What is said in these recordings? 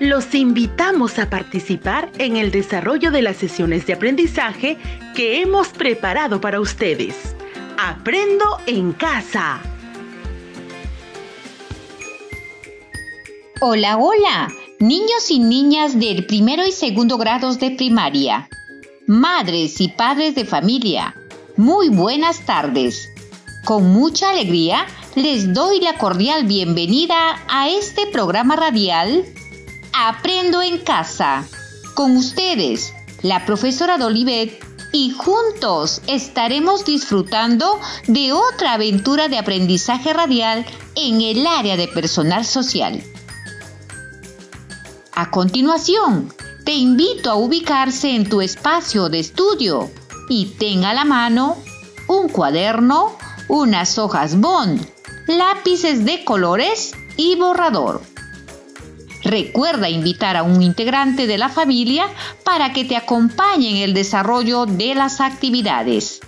Los invitamos a participar en el desarrollo de las sesiones de aprendizaje que hemos preparado para ustedes. Aprendo en casa. Hola, hola, niños y niñas del primero y segundo grados de primaria, madres y padres de familia, muy buenas tardes. Con mucha alegría les doy la cordial bienvenida a este programa radial Aprendo en casa. Con ustedes, la profesora Dolivet, y juntos estaremos disfrutando de otra aventura de aprendizaje radial en el área de personal social. A continuación, te invito a ubicarse en tu espacio de estudio y tenga a la mano un cuaderno, unas hojas bond, lápices de colores y borrador. Recuerda invitar a un integrante de la familia para que te acompañe en el desarrollo de las actividades.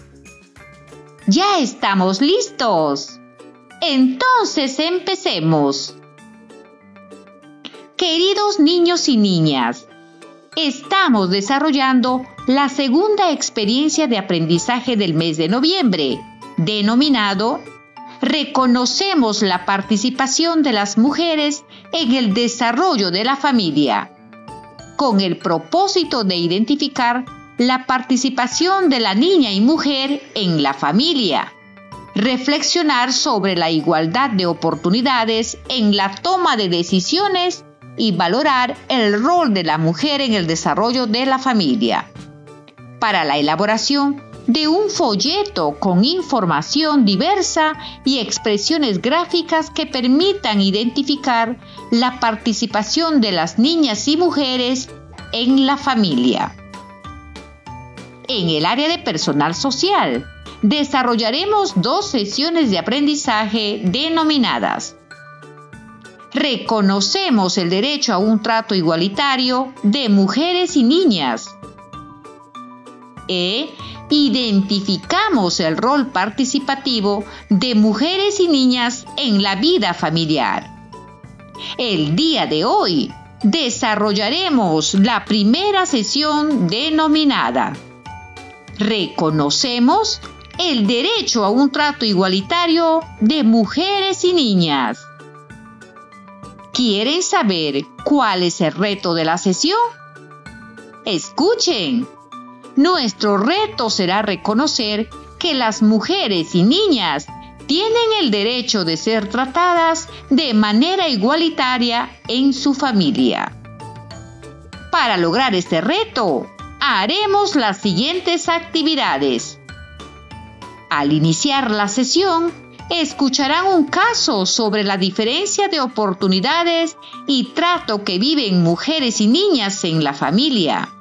Ya estamos listos. Entonces empecemos. Queridos niños y niñas, estamos desarrollando la segunda experiencia de aprendizaje del mes de noviembre, denominado Reconocemos la participación de las mujeres en el desarrollo de la familia, con el propósito de identificar la participación de la niña y mujer en la familia, reflexionar sobre la igualdad de oportunidades en la toma de decisiones y valorar el rol de la mujer en el desarrollo de la familia. Para la elaboración de un folleto con información diversa y expresiones gráficas que permitan identificar la participación de las niñas y mujeres en la familia. En el área de personal social, desarrollaremos dos sesiones de aprendizaje denominadas Reconocemos el derecho a un trato igualitario de mujeres y niñas. E identificamos el rol participativo de mujeres y niñas en la vida familiar. El día de hoy desarrollaremos la primera sesión denominada Reconocemos el derecho a un trato igualitario de mujeres y niñas. ¿Quieren saber cuál es el reto de la sesión? Escuchen. Nuestro reto será reconocer que las mujeres y niñas tienen el derecho de ser tratadas de manera igualitaria en su familia. Para lograr este reto, haremos las siguientes actividades. Al iniciar la sesión, escucharán un caso sobre la diferencia de oportunidades y trato que viven mujeres y niñas en la familia.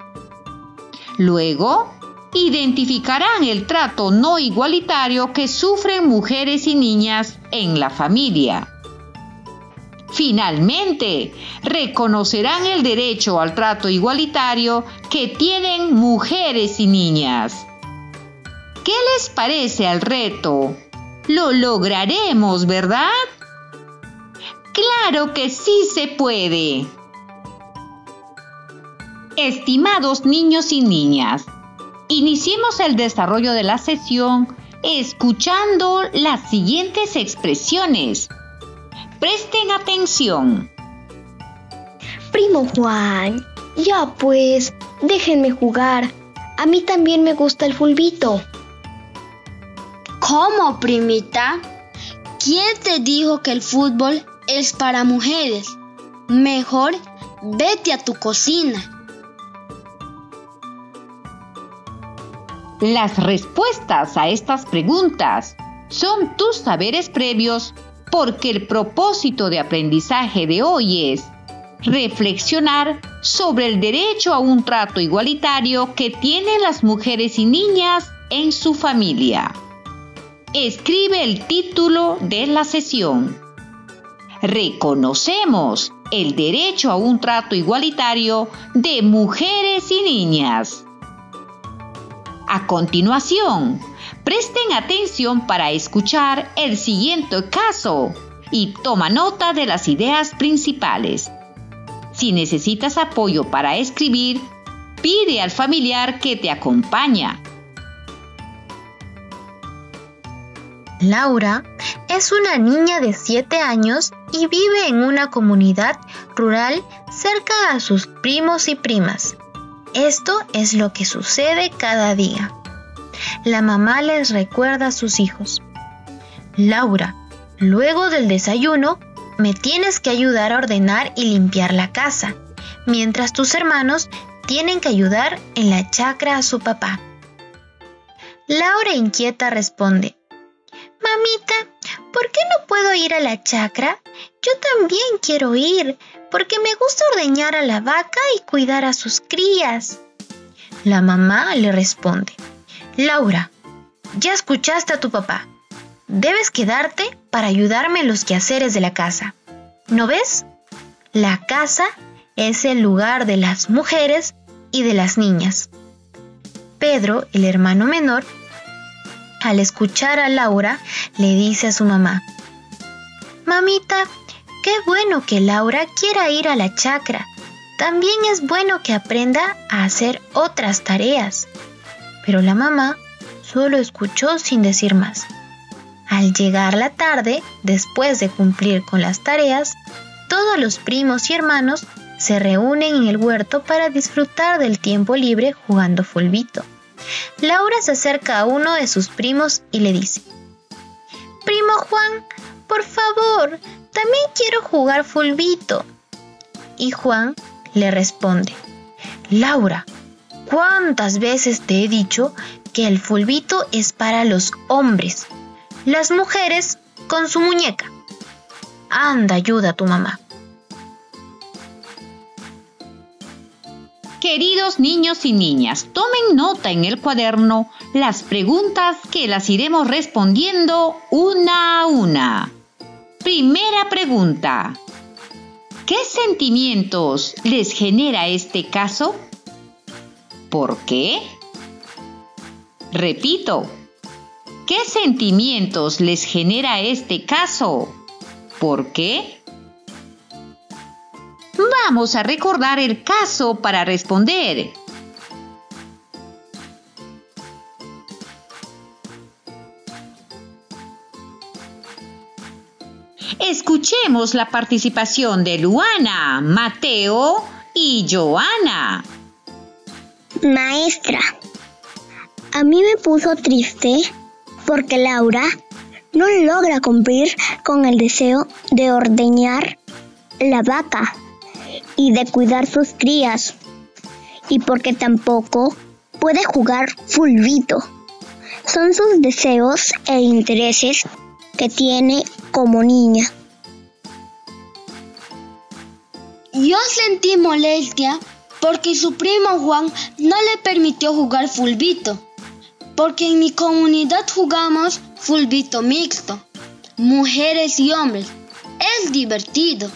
Luego, identificarán el trato no igualitario que sufren mujeres y niñas en la familia. Finalmente, reconocerán el derecho al trato igualitario que tienen mujeres y niñas. ¿Qué les parece al reto? Lo lograremos, ¿verdad? Claro que sí se puede. Estimados niños y niñas, iniciemos el desarrollo de la sesión escuchando las siguientes expresiones. Presten atención. Primo Juan, ya pues, déjenme jugar. A mí también me gusta el fulbito. ¿Cómo, primita? ¿Quién te dijo que el fútbol es para mujeres? Mejor vete a tu cocina. Las respuestas a estas preguntas son tus saberes previos porque el propósito de aprendizaje de hoy es reflexionar sobre el derecho a un trato igualitario que tienen las mujeres y niñas en su familia. Escribe el título de la sesión. Reconocemos el derecho a un trato igualitario de mujeres y niñas. A continuación, presten atención para escuchar el siguiente caso y toma nota de las ideas principales. Si necesitas apoyo para escribir, pide al familiar que te acompaña. Laura es una niña de 7 años y vive en una comunidad rural cerca a sus primos y primas. Esto es lo que sucede cada día. La mamá les recuerda a sus hijos. Laura, luego del desayuno, me tienes que ayudar a ordenar y limpiar la casa, mientras tus hermanos tienen que ayudar en la chacra a su papá. Laura inquieta responde, Mamita, ¿por qué no puedo ir a la chacra? Yo también quiero ir, porque me gusta ordeñar a la vaca y cuidar a sus crías. La mamá le responde, Laura, ya escuchaste a tu papá. Debes quedarte para ayudarme en los quehaceres de la casa. ¿No ves? La casa es el lugar de las mujeres y de las niñas. Pedro, el hermano menor, al escuchar a Laura, le dice a su mamá, Mamita, qué bueno que Laura quiera ir a la chacra. También es bueno que aprenda a hacer otras tareas. Pero la mamá solo escuchó sin decir más. Al llegar la tarde, después de cumplir con las tareas, todos los primos y hermanos se reúnen en el huerto para disfrutar del tiempo libre jugando fulbito. Laura se acerca a uno de sus primos y le dice, Primo Juan, por favor, también quiero jugar fulbito. Y Juan le responde, Laura, ¿cuántas veces te he dicho que el fulbito es para los hombres? Las mujeres con su muñeca. Anda, ayuda a tu mamá. Queridos niños y niñas, tomen nota en el cuaderno las preguntas que las iremos respondiendo una a una. Primera pregunta. ¿Qué sentimientos les genera este caso? ¿Por qué? Repito, ¿qué sentimientos les genera este caso? ¿Por qué? Vamos a recordar el caso para responder. Escuchemos la participación de Luana, Mateo y Joana. Maestra, a mí me puso triste porque Laura no logra cumplir con el deseo de ordeñar la vaca y de cuidar sus crías. Y porque tampoco puede jugar fulvito. Son sus deseos e intereses que tiene como niña. Yo sentí molestia porque su primo Juan no le permitió jugar fulbito, porque en mi comunidad jugamos fulbito mixto, mujeres y hombres. Es divertido.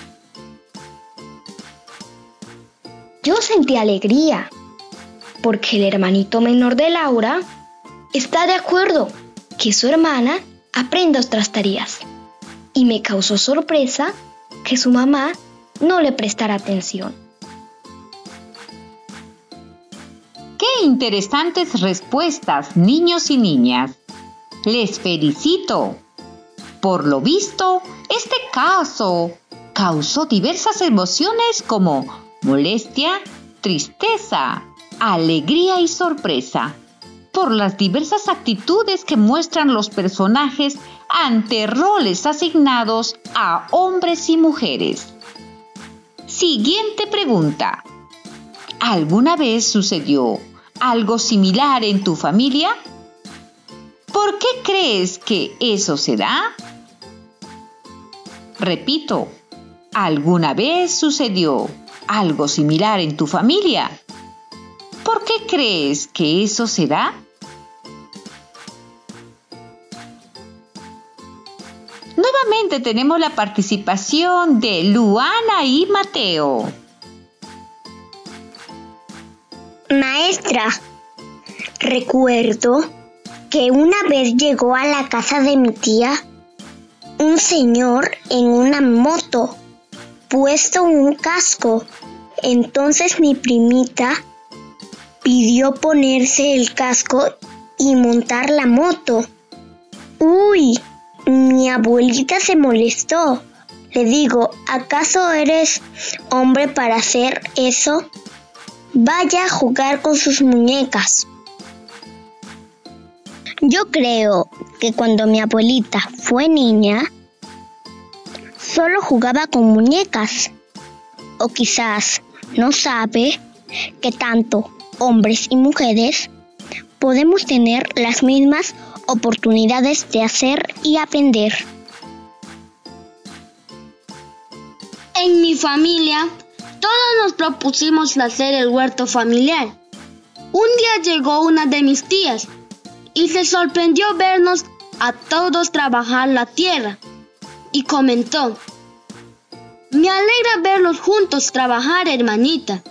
Yo sentí alegría porque el hermanito menor de Laura está de acuerdo que su hermana aprenda otras tareas. Y me causó sorpresa que su mamá no le prestara atención. ¡Qué interesantes respuestas, niños y niñas! Les felicito. Por lo visto, este caso causó diversas emociones como molestia, tristeza, alegría y sorpresa por las diversas actitudes que muestran los personajes ante roles asignados a hombres y mujeres. Siguiente pregunta. ¿Alguna vez sucedió algo similar en tu familia? ¿Por qué crees que eso se da? Repito, ¿alguna vez sucedió algo similar en tu familia. ¿Por qué crees que eso se da? Nuevamente tenemos la participación de Luana y Mateo. Maestra, recuerdo que una vez llegó a la casa de mi tía un señor en una moto puesto un casco Entonces mi primita pidió ponerse el casco y montar la moto. Uy, mi abuelita se molestó. Le digo, ¿acaso eres hombre para hacer eso? Vaya a jugar con sus muñecas. Yo creo que cuando mi abuelita fue niña, solo jugaba con muñecas. O quizás no sabe que tanto hombres y mujeres podemos tener las mismas oportunidades de hacer y aprender. En mi familia, todos nos propusimos hacer el huerto familiar. Un día llegó una de mis tías y se sorprendió vernos a todos trabajar la tierra y comentó, me alegra verlos juntos trabajar, hermanita,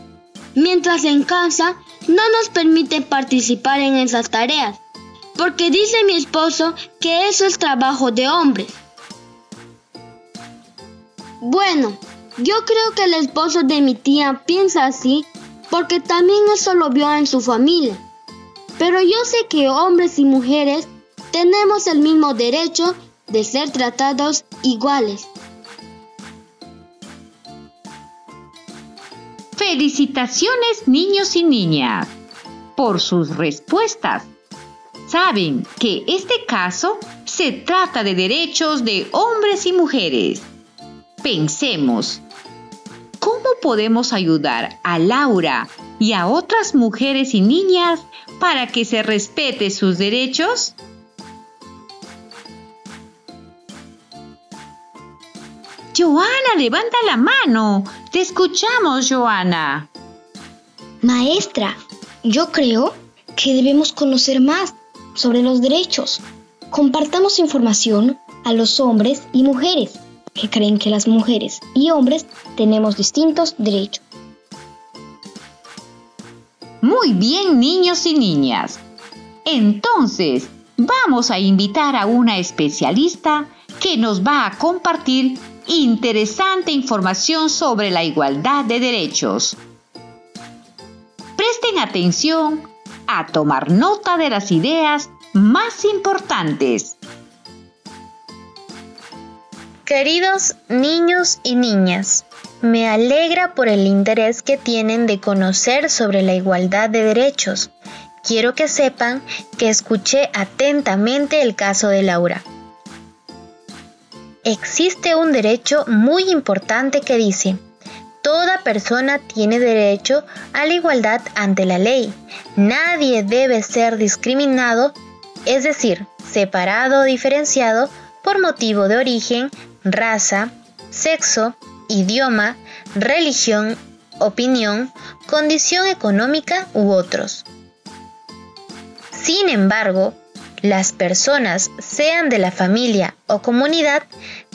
mientras en casa no nos permite participar en esas tareas, porque dice mi esposo que eso es trabajo de hombres. Bueno, yo creo que el esposo de mi tía piensa así porque también eso lo vio en su familia. Pero yo sé que hombres y mujeres tenemos el mismo derecho de ser tratados iguales. Felicitaciones niños y niñas por sus respuestas. Saben que este caso se trata de derechos de hombres y mujeres. Pensemos, ¿cómo podemos ayudar a Laura y a otras mujeres y niñas para que se respete sus derechos? Joana, levanta la mano. Te escuchamos, Joana. Maestra, yo creo que debemos conocer más sobre los derechos. Compartamos información a los hombres y mujeres que creen que las mujeres y hombres tenemos distintos derechos. Muy bien, niños y niñas. Entonces, vamos a invitar a una especialista que nos va a compartir interesante información sobre la igualdad de derechos. Presten atención a tomar nota de las ideas más importantes. Queridos niños y niñas, me alegra por el interés que tienen de conocer sobre la igualdad de derechos. Quiero que sepan que escuché atentamente el caso de Laura. Existe un derecho muy importante que dice, Toda persona tiene derecho a la igualdad ante la ley. Nadie debe ser discriminado, es decir, separado o diferenciado por motivo de origen, raza, sexo, idioma, religión, opinión, condición económica u otros. Sin embargo, las personas, sean de la familia o comunidad,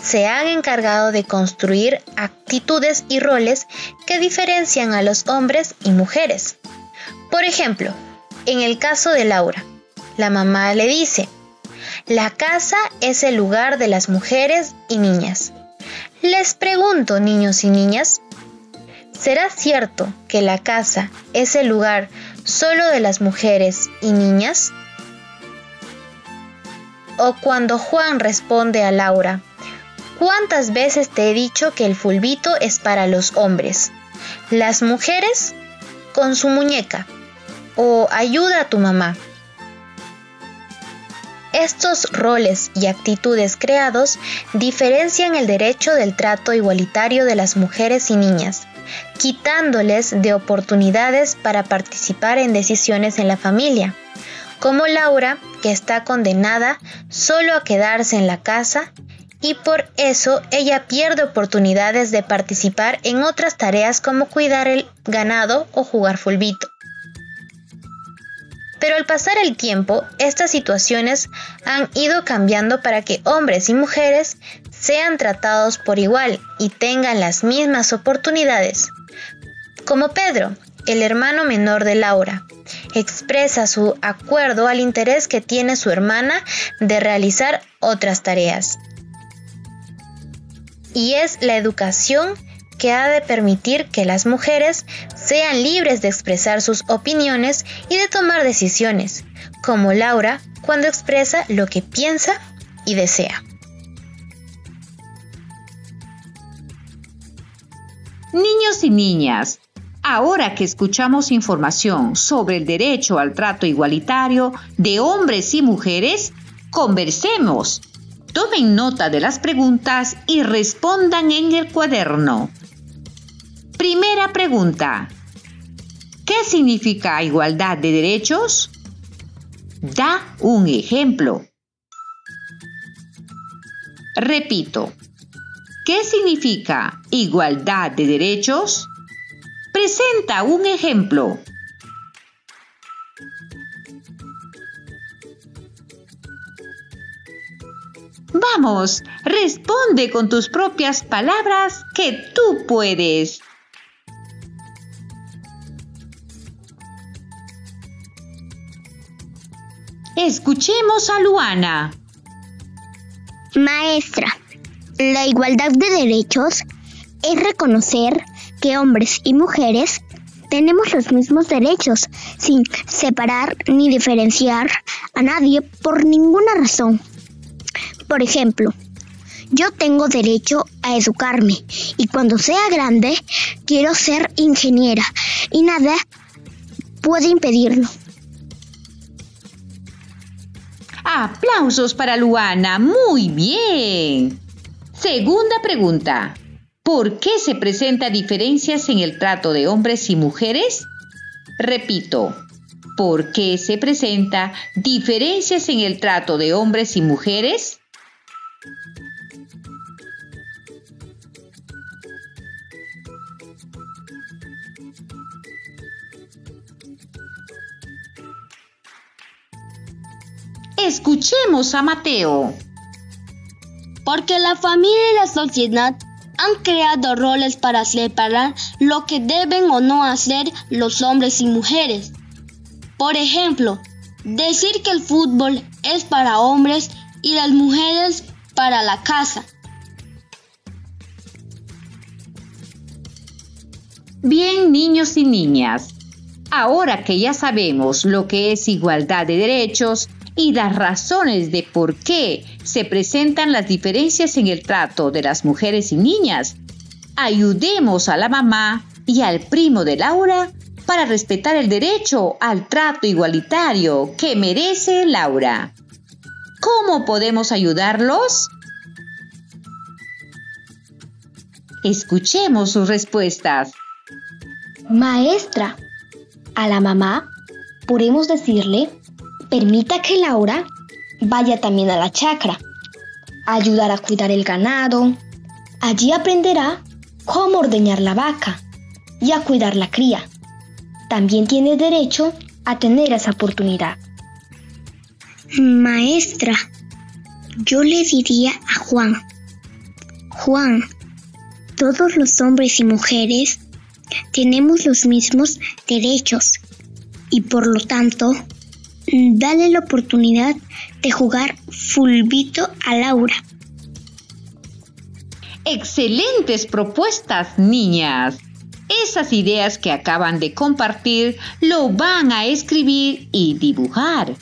se han encargado de construir actitudes y roles que diferencian a los hombres y mujeres. Por ejemplo, en el caso de Laura, la mamá le dice, la casa es el lugar de las mujeres y niñas. Les pregunto, niños y niñas, ¿será cierto que la casa es el lugar solo de las mujeres y niñas? O cuando Juan responde a Laura, ¿cuántas veces te he dicho que el fulbito es para los hombres? Las mujeres con su muñeca. O ayuda a tu mamá. Estos roles y actitudes creados diferencian el derecho del trato igualitario de las mujeres y niñas, quitándoles de oportunidades para participar en decisiones en la familia como Laura, que está condenada solo a quedarse en la casa y por eso ella pierde oportunidades de participar en otras tareas como cuidar el ganado o jugar fulbito. Pero al pasar el tiempo, estas situaciones han ido cambiando para que hombres y mujeres sean tratados por igual y tengan las mismas oportunidades. Como Pedro, el hermano menor de Laura, expresa su acuerdo al interés que tiene su hermana de realizar otras tareas. Y es la educación que ha de permitir que las mujeres sean libres de expresar sus opiniones y de tomar decisiones, como Laura cuando expresa lo que piensa y desea. Niños y niñas, ahora que escuchamos información sobre el derecho al trato igualitario de hombres y mujeres, conversemos. Tomen nota de las preguntas y respondan en el cuaderno. Primera pregunta. ¿Qué significa igualdad de derechos? Da un ejemplo. Repito, ¿qué significa igualdad de derechos? Presenta un ejemplo. Vamos, responde con tus propias palabras que tú puedes. Escuchemos a Luana. Maestra, la igualdad de derechos es reconocer que hombres y mujeres tenemos los mismos derechos sin separar ni diferenciar a nadie por ninguna razón. Por ejemplo, yo tengo derecho a educarme y cuando sea grande quiero ser ingeniera y nada puede impedirlo. Aplausos para Luana. Muy bien. Segunda pregunta. ¿Por qué se presentan diferencias en el trato de hombres y mujeres? Repito, ¿por qué se presenta diferencias en el trato de hombres y mujeres? Escuchemos a Mateo. Porque la familia y la sociedad han creado roles para separar lo que deben o no hacer los hombres y mujeres. Por ejemplo, decir que el fútbol es para hombres y las mujeres para la casa. Bien, niños y niñas, ahora que ya sabemos lo que es igualdad de derechos, y las razones de por qué se presentan las diferencias en el trato de las mujeres y niñas. Ayudemos a la mamá y al primo de Laura para respetar el derecho al trato igualitario que merece Laura. ¿Cómo podemos ayudarlos? Escuchemos sus respuestas. Maestra, a la mamá podemos decirle Permita que Laura vaya también a la chacra, ayudar a cuidar el ganado. Allí aprenderá cómo ordeñar la vaca y a cuidar la cría. También tiene derecho a tener esa oportunidad. Maestra, yo le diría a Juan, Juan, todos los hombres y mujeres tenemos los mismos derechos y por lo tanto dale la oportunidad de jugar fulbito a Laura. Excelentes propuestas, niñas. Esas ideas que acaban de compartir lo van a escribir y dibujar.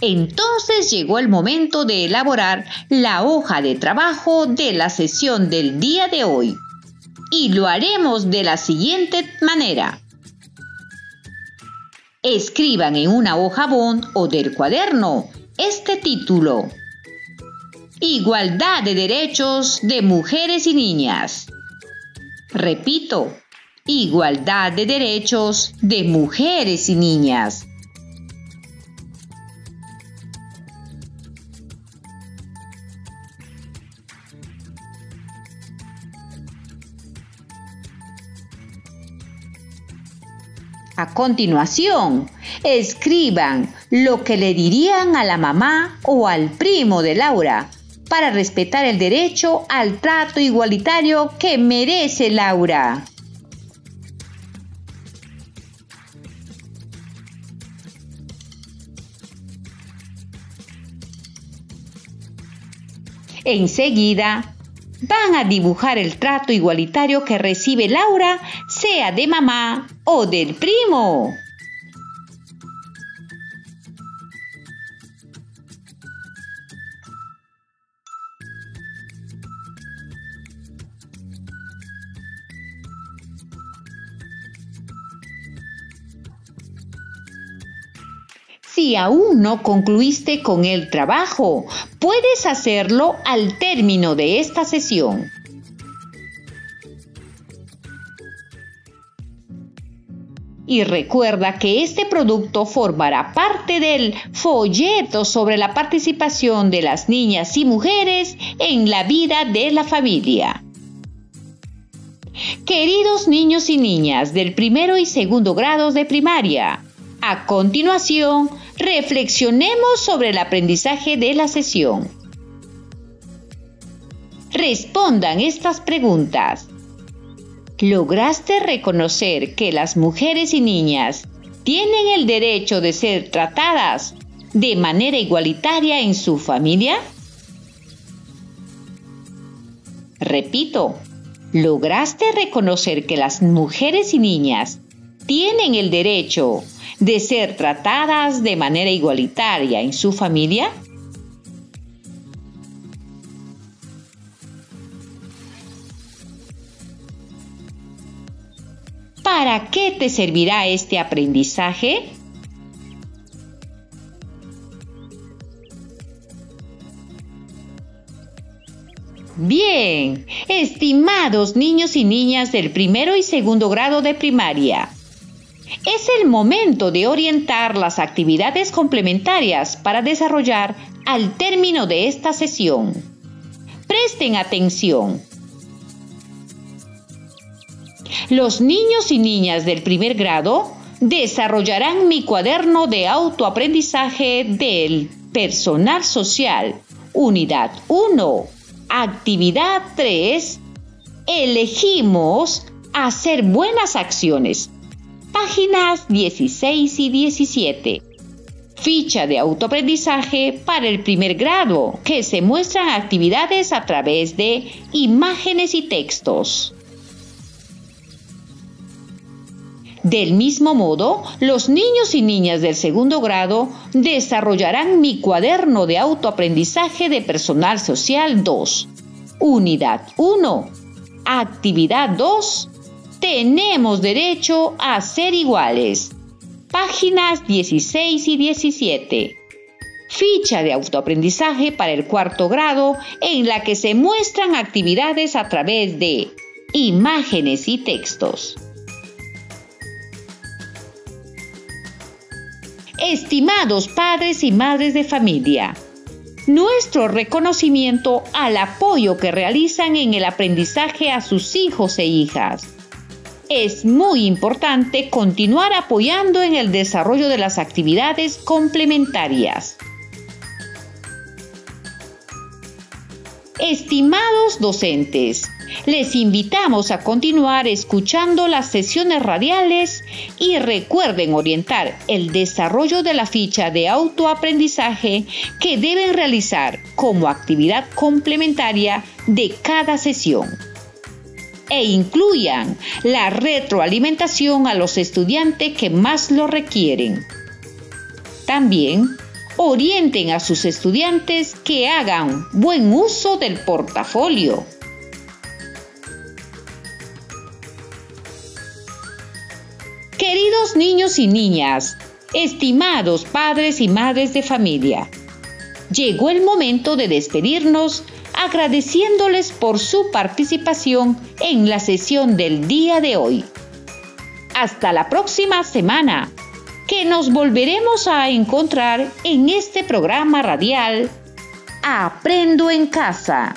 Entonces llegó el momento de elaborar la hoja de trabajo de la sesión del día de hoy. Y lo haremos de la siguiente manera. Escriban en una hoja bond o del cuaderno este título. Igualdad de derechos de mujeres y niñas. Repito, igualdad de derechos de mujeres y niñas. Continuación, escriban lo que le dirían a la mamá o al primo de Laura para respetar el derecho al trato igualitario que merece Laura. Enseguida, van a dibujar el trato igualitario que recibe Laura, sea de mamá o del primo. Si aún no concluiste con el trabajo, puedes hacerlo al término de esta sesión. Y recuerda que este producto formará parte del folleto sobre la participación de las niñas y mujeres en la vida de la familia. Queridos niños y niñas del primero y segundo grados de primaria, a continuación, reflexionemos sobre el aprendizaje de la sesión. Respondan estas preguntas. ¿Lograste reconocer que las mujeres y niñas tienen el derecho de ser tratadas de manera igualitaria en su familia? Repito, ¿lograste reconocer que las mujeres y niñas tienen el derecho de ser tratadas de manera igualitaria en su familia? ¿Para qué te servirá este aprendizaje? Bien, estimados niños y niñas del primero y segundo grado de primaria, es el momento de orientar las actividades complementarias para desarrollar al término de esta sesión. Presten atención. Los niños y niñas del primer grado desarrollarán mi cuaderno de autoaprendizaje del personal social, unidad 1, actividad 3. Elegimos hacer buenas acciones páginas 16 y 17. Ficha de autoaprendizaje para el primer grado, que se muestran actividades a través de imágenes y textos. Del mismo modo, los niños y niñas del segundo grado desarrollarán mi cuaderno de autoaprendizaje de personal social 2, unidad 1, actividad 2, tenemos derecho a ser iguales. Páginas 16 y 17. Ficha de autoaprendizaje para el cuarto grado en la que se muestran actividades a través de imágenes y textos. Estimados padres y madres de familia, nuestro reconocimiento al apoyo que realizan en el aprendizaje a sus hijos e hijas es muy importante continuar apoyando en el desarrollo de las actividades complementarias. Estimados docentes, les invitamos a continuar escuchando las sesiones radiales y recuerden orientar el desarrollo de la ficha de autoaprendizaje que deben realizar como actividad complementaria de cada sesión e incluyan la retroalimentación a los estudiantes que más lo requieren. También orienten a sus estudiantes que hagan buen uso del portafolio. Queridos niños y niñas, estimados padres y madres de familia, llegó el momento de despedirnos agradeciéndoles por su participación en la sesión del día de hoy. Hasta la próxima semana, que nos volveremos a encontrar en este programa radial Aprendo en casa.